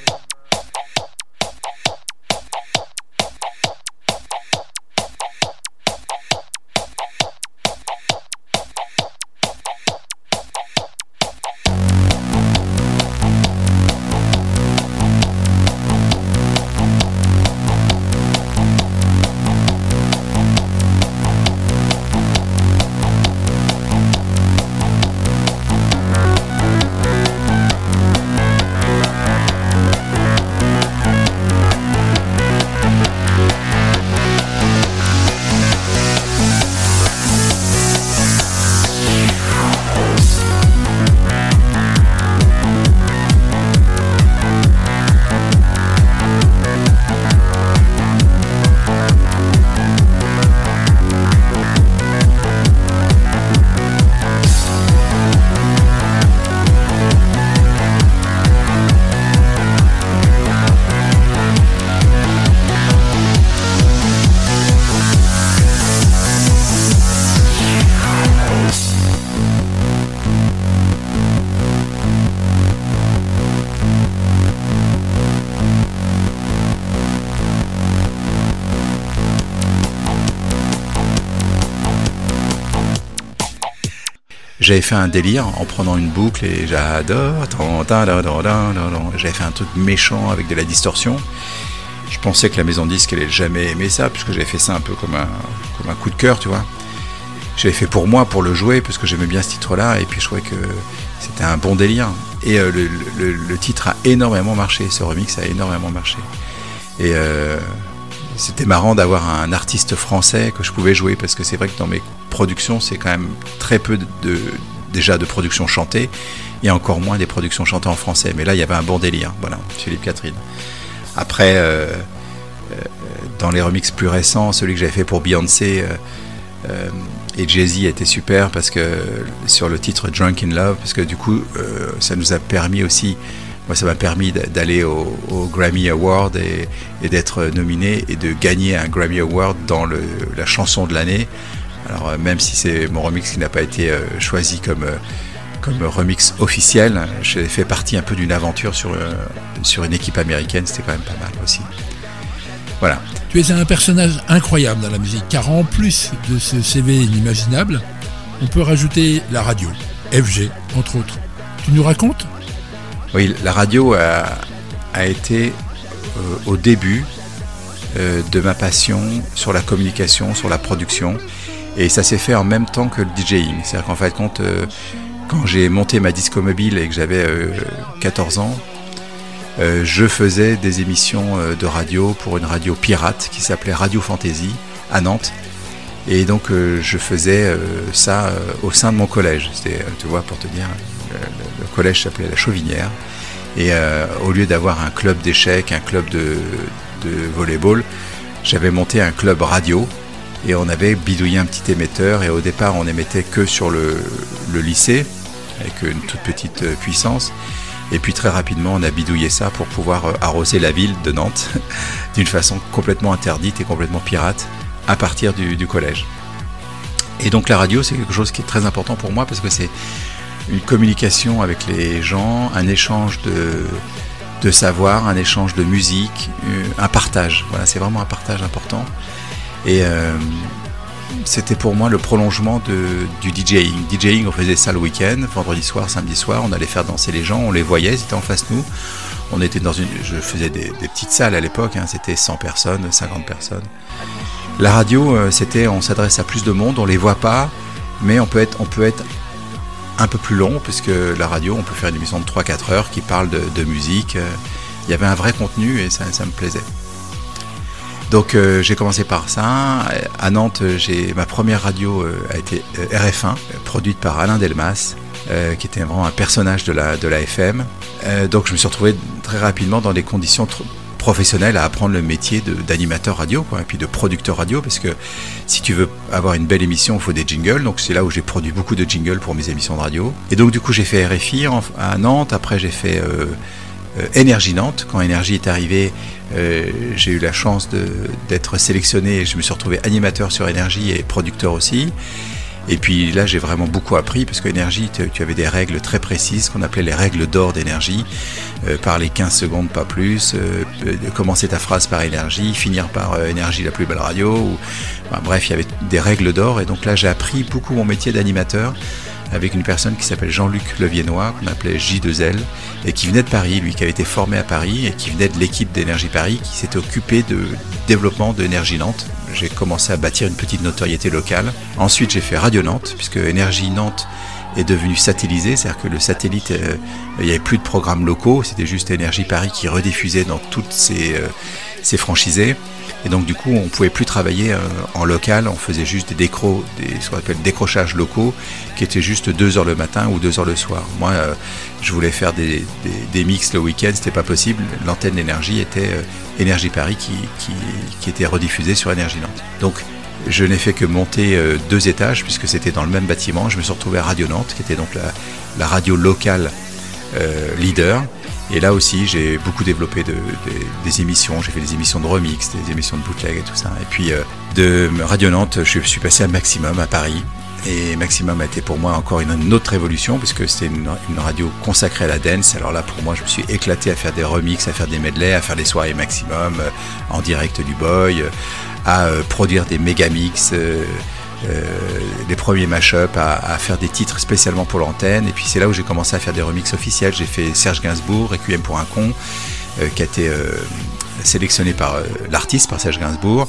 [SPEAKER 11] J'avais fait un délire en prenant une boucle et j'adore. J'avais fait un truc méchant avec de la distorsion. Je pensais que la maison disque allait jamais aimer ça, puisque j'avais fait ça un peu comme un, coup de cœur, tu vois. J'avais fait pour moi, pour le jouer, parce que j'aimais bien ce titre-là, et puis je trouvais que c'était un bon délire. Et euh, le titre a énormément marché, ce remix a énormément marché. Et euh, c'était marrant d'avoir un artiste français que je pouvais jouer, parce que c'est vrai que dans mes c'est quand même très peu de, déjà de productions chantées, et encore moins des productions chantées en français. Mais là, il y avait un bon délire, voilà, Philippe Catherine. Après, euh, euh, dans les remixes plus récents, celui que j'avais fait pour Beyoncé euh, et Jay-Z était super parce que sur le titre Drunk in Love, parce que du coup, ça nous a permis aussi, moi ça m'a permis d'a- d'aller au, Grammy Award et, d'être nominé et de gagner un Grammy Award dans la chanson de l'année. Alors euh, même si c'est mon remix qui n'a pas été euh, choisi comme euh, comme remix officiel, j'ai fait partie un peu d'une aventure sur, euh, sur une équipe américaine, c'était quand même pas mal aussi. Voilà.
[SPEAKER 2] Tu es un personnage incroyable dans la musique, car en plus de ce CV inimaginable, on peut rajouter la radio, FG, entre autres. Tu nous racontes?
[SPEAKER 11] Oui, la radio a, a été euh, au début euh, de ma passion sur la communication, sur la production. Et ça s'est fait en même temps que le DJing. C'est-à-dire qu'en fait, compte, euh, quand j'ai monté ma disco mobile et que j'avais euh, 14 ans, euh, je faisais des émissions euh, de radio pour une radio pirate qui s'appelait Radio Fantasy à Nantes. Et donc euh, je faisais euh, ça euh, au sein de mon collège. C'était, euh, tu vois, pour te dire, le, collège s'appelait La Chauvinière. Et euh, au lieu d'avoir un club d'échecs, un club de, de volleyball, j'avais monté un club radio et on avait bidouillé un petit émetteur. Et au départ, on émettait que sur le, lycée avec une toute petite euh, puissance. Et puis très rapidement, on a bidouillé ça pour pouvoir euh, arroser la ville de Nantes *laughs* d'une façon complètement interdite et complètement pirate à partir du, du collège. Et donc la radio, c'est quelque chose qui est très important pour moi parce que c'est une communication avec les gens, un échange de, de savoir, un échange de musique, euh, un partage. Voilà, c'est vraiment un partage important. Et euh, c'était pour moi le prolongement du DJing. DJing, on faisait ça le week-end, vendredi soir, samedi soir, on allait faire danser les gens, on les voyait, ils étaient en face de nous. On était dans une, je faisais des, petites salles à l'époque, hein, c'était 100 personnes, 50 personnes. La radio, euh, c'était, on s'adresse à plus de monde, on les voit pas, mais on peut être, on peut être un peu plus long, puisque la radio, on peut faire une émission de 3-4 heures qui parle de, musique. euh, Il y avait un vrai contenu et ça me plaisait. Donc euh, j'ai commencé par ça. À Nantes, j'ai ma première radio euh, a été euh, RF1, euh, produite par Alain Delmas, euh, qui était vraiment un personnage de la, de la FM. Euh, donc je me suis retrouvé très rapidement dans des conditions tr- professionnel à apprendre le métier d'animateur radio, quoi, et puis de producteur radio, parce que si tu veux avoir une belle émission, il faut des jingles. Donc c'est là où j'ai produit beaucoup de jingles pour mes émissions de radio. Et donc du coup j'ai fait RFI à Nantes. Après j'ai fait euh, euh, Énergie Nantes. Quand Énergie est arrivé, euh, j'ai eu la chance d'être sélectionné. Je me suis retrouvé animateur sur Énergie et producteur aussi. Et puis là, j'ai vraiment beaucoup appris parce qu'énergie, tu avais des règles très précises qu'on appelait les règles d'or d'énergie. Euh, parler 15 secondes, pas plus. euh, commencer ta phrase par énergie, finir par euh, énergie la plus belle radio. Bref, il y avait des règles d'or. Et donc là, j'ai appris beaucoup mon métier d'animateur avec une personne qui s'appelle Jean-Luc Leviennois, qu'on appelait J2L, et qui venait de Paris, lui qui avait été formé à Paris, et qui venait de l'équipe d'Énergie Paris, qui s'était occupé de développement d'Énergie Nantes. J'ai commencé à bâtir une petite notoriété locale. Ensuite, j'ai fait Radio Nantes, puisque Énergie Nantes est devenu satellisé, c'est-à-dire que le satellite, euh, il n'y avait plus de programmes locaux, c'était juste Énergie Paris qui rediffusait dans toutes ses, euh, ses franchisés. Et donc du coup, on pouvait plus travailler euh, en local, on faisait juste des des, ce qu'on appelle décrochages locaux, qui étaient juste 2 heures le matin ou 2 heures le soir. Moi, euh, je voulais faire des, des, mix le week-end, c'était pas possible. L'antenne d'énergie était euh, Énergie Paris qui, qui, qui était rediffusée sur Énergie Nantes. Donc je n'ai fait que monter deux étages puisque c'était dans le même bâtiment. Je me suis retrouvé à Radio Nantes, qui était donc la, la radio locale leader. Et là aussi, j'ai beaucoup développé de, de- des émissions. J'ai fait des émissions de remix, des émissions de bootleg et tout ça. Et puis euh, de Radio Nantes, je suis passé à Maximum à Paris. Et Maximum a été pour moi encore une, autre révolution puisque c'était une, radio consacrée à la dance. Alors là, pour moi, je me suis éclaté à faire des remixes, à faire des medley, à faire des soirées Maximum euh, en direct du boy, euh, à produire des méga mix. Euh, les premiers mash-up, à, faire des titres spécialement pour l'antenne. Et puis c'est là où j'ai commencé à faire des remixes officiels. J'ai fait Serge Gainsbourg, Requiem pour un con, euh, qui a été euh, sélectionné par l'artiste, par Serge Gainsbourg.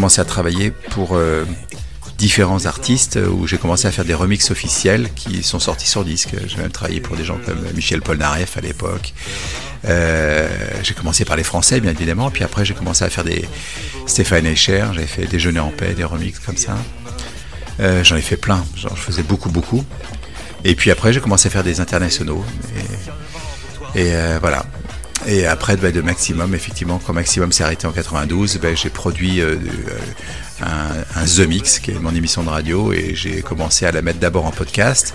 [SPEAKER 11] Commencé à travailler pour euh, différents artistes euh, où j'ai commencé à faire des remixes officiels qui sont sortis sur disque. J'ai même travaillé pour des gens comme Michel Polnareff à l'époque. Euh, j'ai commencé par les Français, bien évidemment, puis après j'ai commencé à faire des Stéphane Escher, j'avais fait Déjeuner en paix, des remixes comme ça. J'en ai fait plein, je faisais beaucoup, beaucoup. Et puis après j'ai commencé à faire des internationaux. Et, voilà. Et après, bah, de Maximum, effectivement, quand Maximum s'est arrêté en 92, bah, j'ai produit euh, euh, un, The Mix, qui est mon émission de radio, et j'ai commencé à la mettre d'abord en podcast.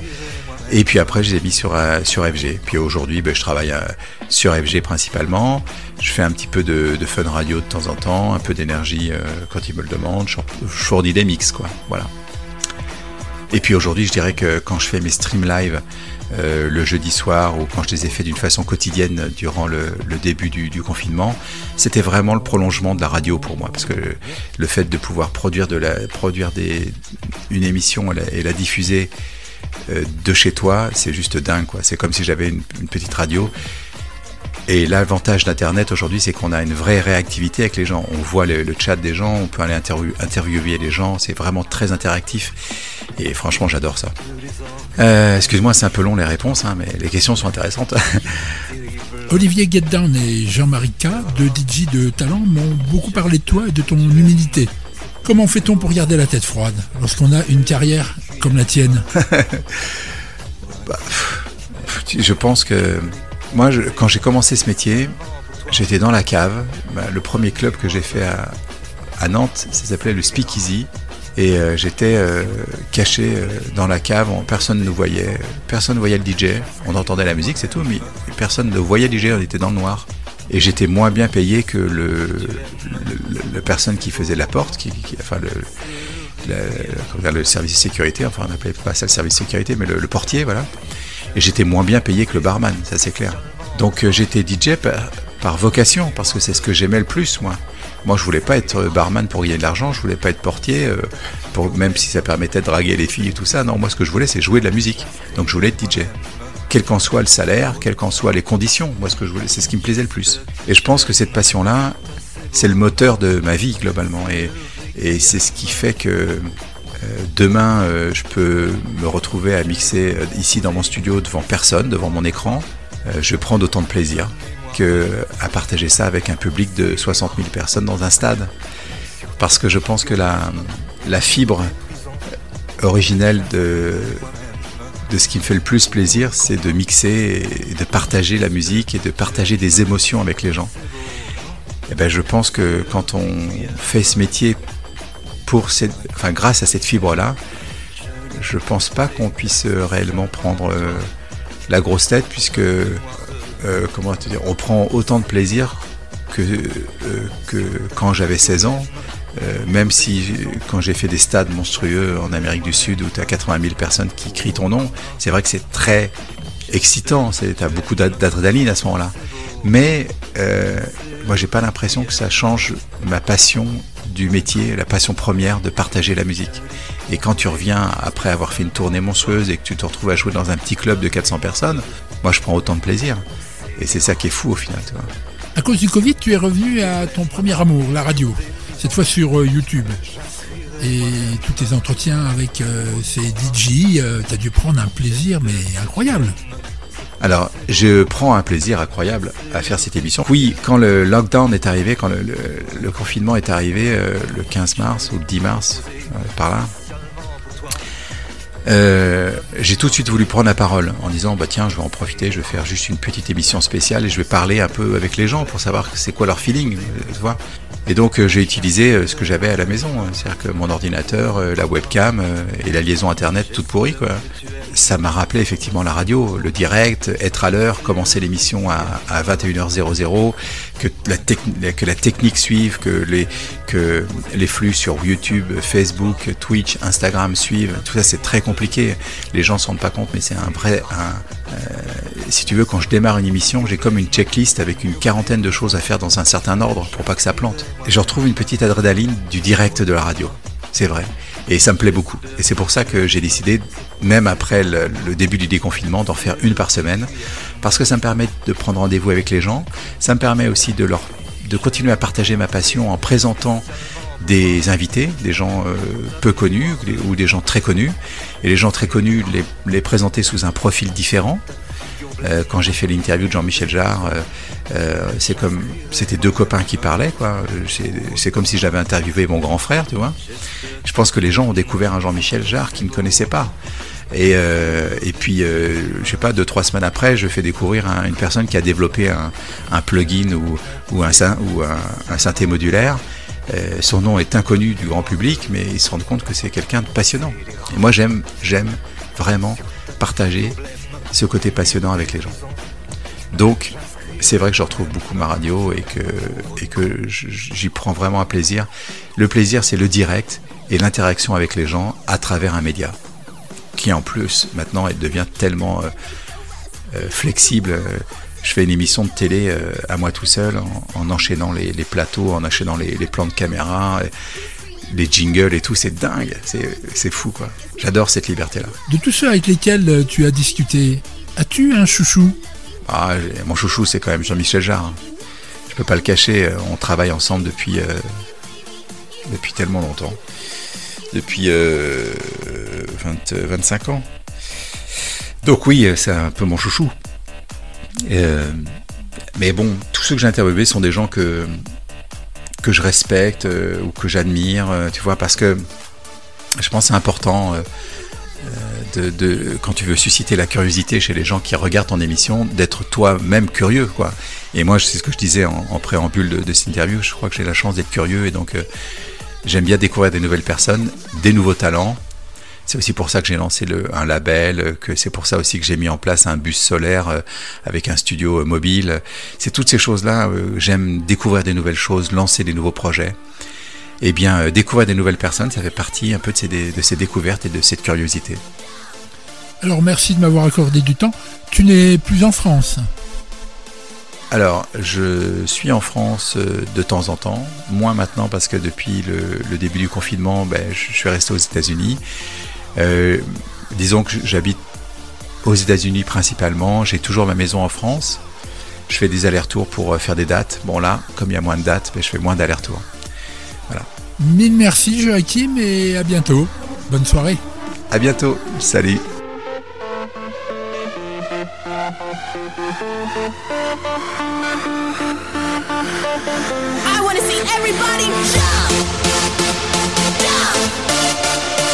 [SPEAKER 11] Et puis après, je les ai mis sur, euh, sur FG. Puis aujourd'hui, bah, je travaille sur FG principalement. Je fais un petit peu de, fun radio de temps en temps, un peu d'énergie quand ils me le demandent. Je, je fournis des mix, quoi. Voilà. Et puis aujourd'hui, je dirais que quand je fais mes streams live euh, le jeudi soir ou quand je les ai fait d'une façon quotidienne durant le, début du, confinement, c'était vraiment le prolongement de la radio pour moi, parce que le fait de pouvoir produire, de la, produire des, une émission et la, diffuser euh, de chez toi, c'est juste dingue. C'est comme si j'avais une petite radio. Et l'avantage d'Internet aujourd'hui, c'est qu'on a une vraie réactivité avec les gens. On voit le, le chat des gens, on peut aller interview- interviewer les gens, c'est vraiment très interactif. Et franchement, j'adore ça. Euh, Excuse-moi, c'est un peu long les réponses, hein, mais les questions sont intéressantes. *laughs*
[SPEAKER 2] Olivier Getdown et Jean-Marie K, deux DJ de talent, m'ont beaucoup parlé de toi et de ton humilité. Comment fait-on pour garder la tête froide lorsqu'on a une carrière comme la tienne? *laughs*
[SPEAKER 11] Je pense que moi, quand j'ai commencé ce métier, j'étais dans la cave. Bah, le premier club que j'ai fait à, Nantes, ça s'appelait le Speakeasy. Et euh, j'étais euh, caché euh, dans la cave, on- personne ne nous voyait, personne ne voyait le DJ. On entendait la musique, c'est tout, mais personne ne voyait le DJ, on était dans le noir. Et j'étais moins bien payé que le, la personne qui faisait la porte, qui, enfin le, le service sécurité, enfin on n'appelait pas ça le service de sécurité, mais le portier, voilà. Et j'étais moins bien payé que le barman, ça c'est clair. Donc euh, j'étais DJ par, vocation, parce que c'est ce que j'aimais le plus, moi. Moi, je voulais pas être euh, barman pour gagner de l'argent, je voulais pas être portier, euh, même si ça permettait de draguer les filles et tout ça. Non, moi, ce que je voulais, c'est jouer de la musique. Donc, je voulais être DJ. Quel qu'en soit le salaire, quelles qu'en soient les conditions, moi, ce que je voulais, c'est ce qui me plaisait le plus. Et je pense que cette passion-là, c'est le moteur de ma vie, globalement. Et, c'est ce qui fait que demain, euh, je peux me retrouver à mixer euh, ici dans mon studio devant personne, devant mon écran. Euh, je prends d'autant de plaisir que à partager ça avec un public de 60 000 personnes dans un stade. Parce que je pense que la, fibre originelle de, ce qui me fait le plus plaisir, c'est de mixer de partager la musique et de partager des émotions avec les gens. Et ben, je pense que quand on fait ce métier pour cette, enfin, grâce à cette fibre-là, je pense pas qu'on puisse réellement prendre euh, la grosse tête puisque euh, comment te dire, on prend autant de plaisir que, euh, que quand j'avais 16 ans. Euh, même si quand j'ai fait des stades monstrueux en Amérique du Sud où tu as 80 000 personnes qui crient ton nom, c'est vrai que c'est très excitant, tu as beaucoup d'ad- d'adrénaline à ce moment-là. Mais euh, moi j'ai pas l'impression que ça change ma passion du métier, la passion première de partager la musique. Et quand tu reviens après avoir fait une tournée monstrueuse et que tu te retrouves à jouer dans un petit club de 400 personnes, moi je prends autant de plaisir. Et c'est ça qui est fou au final.
[SPEAKER 2] À cause du Covid, tu es revenu à ton premier amour, la radio, cette fois sur euh, YouTube. Et tous tes entretiens avec euh, ces DJ, tu as dû prendre un plaisir, mais incroyable.
[SPEAKER 11] Alors, je prends un plaisir incroyable à faire cette émission. Oui, quand le lockdown est arrivé, quand le, confinement est arrivé, euh, le 15 mars ou le 10 mars, euh, par là, euh, j'ai tout de suite voulu prendre la parole en disant bah tiens je vais en profiter je vais faire juste une petite émission spéciale et je vais parler un peu avec les gens pour savoir c'est quoi leur feeling tu vois et donc euh, j'ai utilisé euh, ce que j'avais à la maison hein. c'est-à-dire que mon ordinateur euh, la webcam et la liaison internet toute pourrie quoi ça m'a rappelé effectivement la radio, le direct, être à l'heure, commencer l'émission à, à 21h00, que la, que la technique suive, que les, que les flux sur YouTube, Facebook, Twitch, Instagram suivent. Tout ça, c'est très compliqué. Les gens s'en rendent pas compte, mais c'est un vrai. Un, si tu veux, quand je démarre une émission, j'ai comme une checklist avec une quarantaine de choses à faire dans un certain ordre pour pas que ça plante. Et je retrouve une petite adrénaline du direct de la radio. C'est vrai. Et ça me plaît beaucoup. Et c'est pour ça que j'ai décidé, même après le, le début du déconfinement, d'en faire une par semaine. Parce que ça me permet de prendre rendez-vous avec les gens. Ça me permet aussi de, leur, de continuer à partager ma passion en présentant des invités, des gens euh, peu connus ou des gens très connus. Et les gens très connus, les, présenter sous un profil différent. Euh, quand j'ai fait l'interview de Jean-Michel Jarre, euh, c'est comme c'était deux copains qui parlaient, quoi. C'est- comme si j'avais interviewé mon grand frère, tu vois. Je pense que les gens ont découvert un Jean-Michel Jarre qu'ils ne connaissaient pas. Et, puis, euh, je sais pas, deux trois semaines après, je fais découvrir un- une personne qui a développé un, plugin ou un, un synthé modulaire. Euh, son nom est inconnu du grand public, mais ils se rendent compte que c'est quelqu'un de passionnant. Et moi, j'aime, j'aime vraiment partager ce côté passionnant avec les gens. Donc, c'est vrai que je retrouve beaucoup ma radio et que, j'y prends vraiment un plaisir. Le plaisir, c'est le direct et l'interaction avec les gens à travers un média qui, en plus, maintenant, devient tellement euh, euh, flexible. Euh, je fais une émission de télé euh, à moi tout seul en, en enchaînant les, les plateaux, en enchaînant les, les plans de caméra, et les jingles et tout. C'est dingue, c'est fou quoi. J'adore cette liberté-là.
[SPEAKER 2] De tous ceux avec lesquels euh, tu as discuté, as-tu un chouchou?
[SPEAKER 11] Ah, mon chouchou, c'est quand même Jean-Michel Jarre. hein. Je peux pas le cacher. euh, On travaille ensemble depuis euh, depuis tellement longtemps, depuis euh, 20, euh, 25 ans. Donc oui, euh, c'est un peu mon chouchou. Euh, mais bon, tous ceux que j'ai interviewés sont des gens que que je respecte euh, ou que j'admire, euh, tu vois, parce que je pense que c'est important. de, quand tu veux susciter la curiosité chez les gens qui regardent ton émission, d'être toi-même curieux, quoi. Et moi, c'est ce que je disais en, préambule de, de cette interview. Je crois que j'ai la chance d'être curieux et donc j'aime bien découvrir des nouvelles personnes, des nouveaux talents. C'est aussi pour ça que j'ai lancé le, un label, que c'est pour ça aussi que j'ai mis en place un bus solaire euh, avec un studio euh, mobile. C'est toutes ces choses-là. euh, j'aime découvrir des nouvelles choses, lancer des nouveaux projets. Et bien, découvrir des nouvelles personnes, ça fait partie un peu de ces, dé- de ces découvertes et de cette curiosité.
[SPEAKER 2] Alors merci de m'avoir accordé du temps. Tu n'es plus en France.
[SPEAKER 11] Alors, je suis en France de temps en temps, moins maintenant parce que depuis le, le début du confinement, ben, je suis resté aux États-Unis. Euh, disons que j'habite aux États-Unis principalement, j'ai toujours ma maison en France. Je fais des allers-retours pour euh, faire des dates. Bon là, comme il y a moins de dates, ben, je fais moins d'allers-retours. Voilà.
[SPEAKER 2] Mille merci Joachim et à bientôt. Bonne soirée.
[SPEAKER 11] À bientôt. Salut.
[SPEAKER 12] I wanna see everybody jump, jump, jump.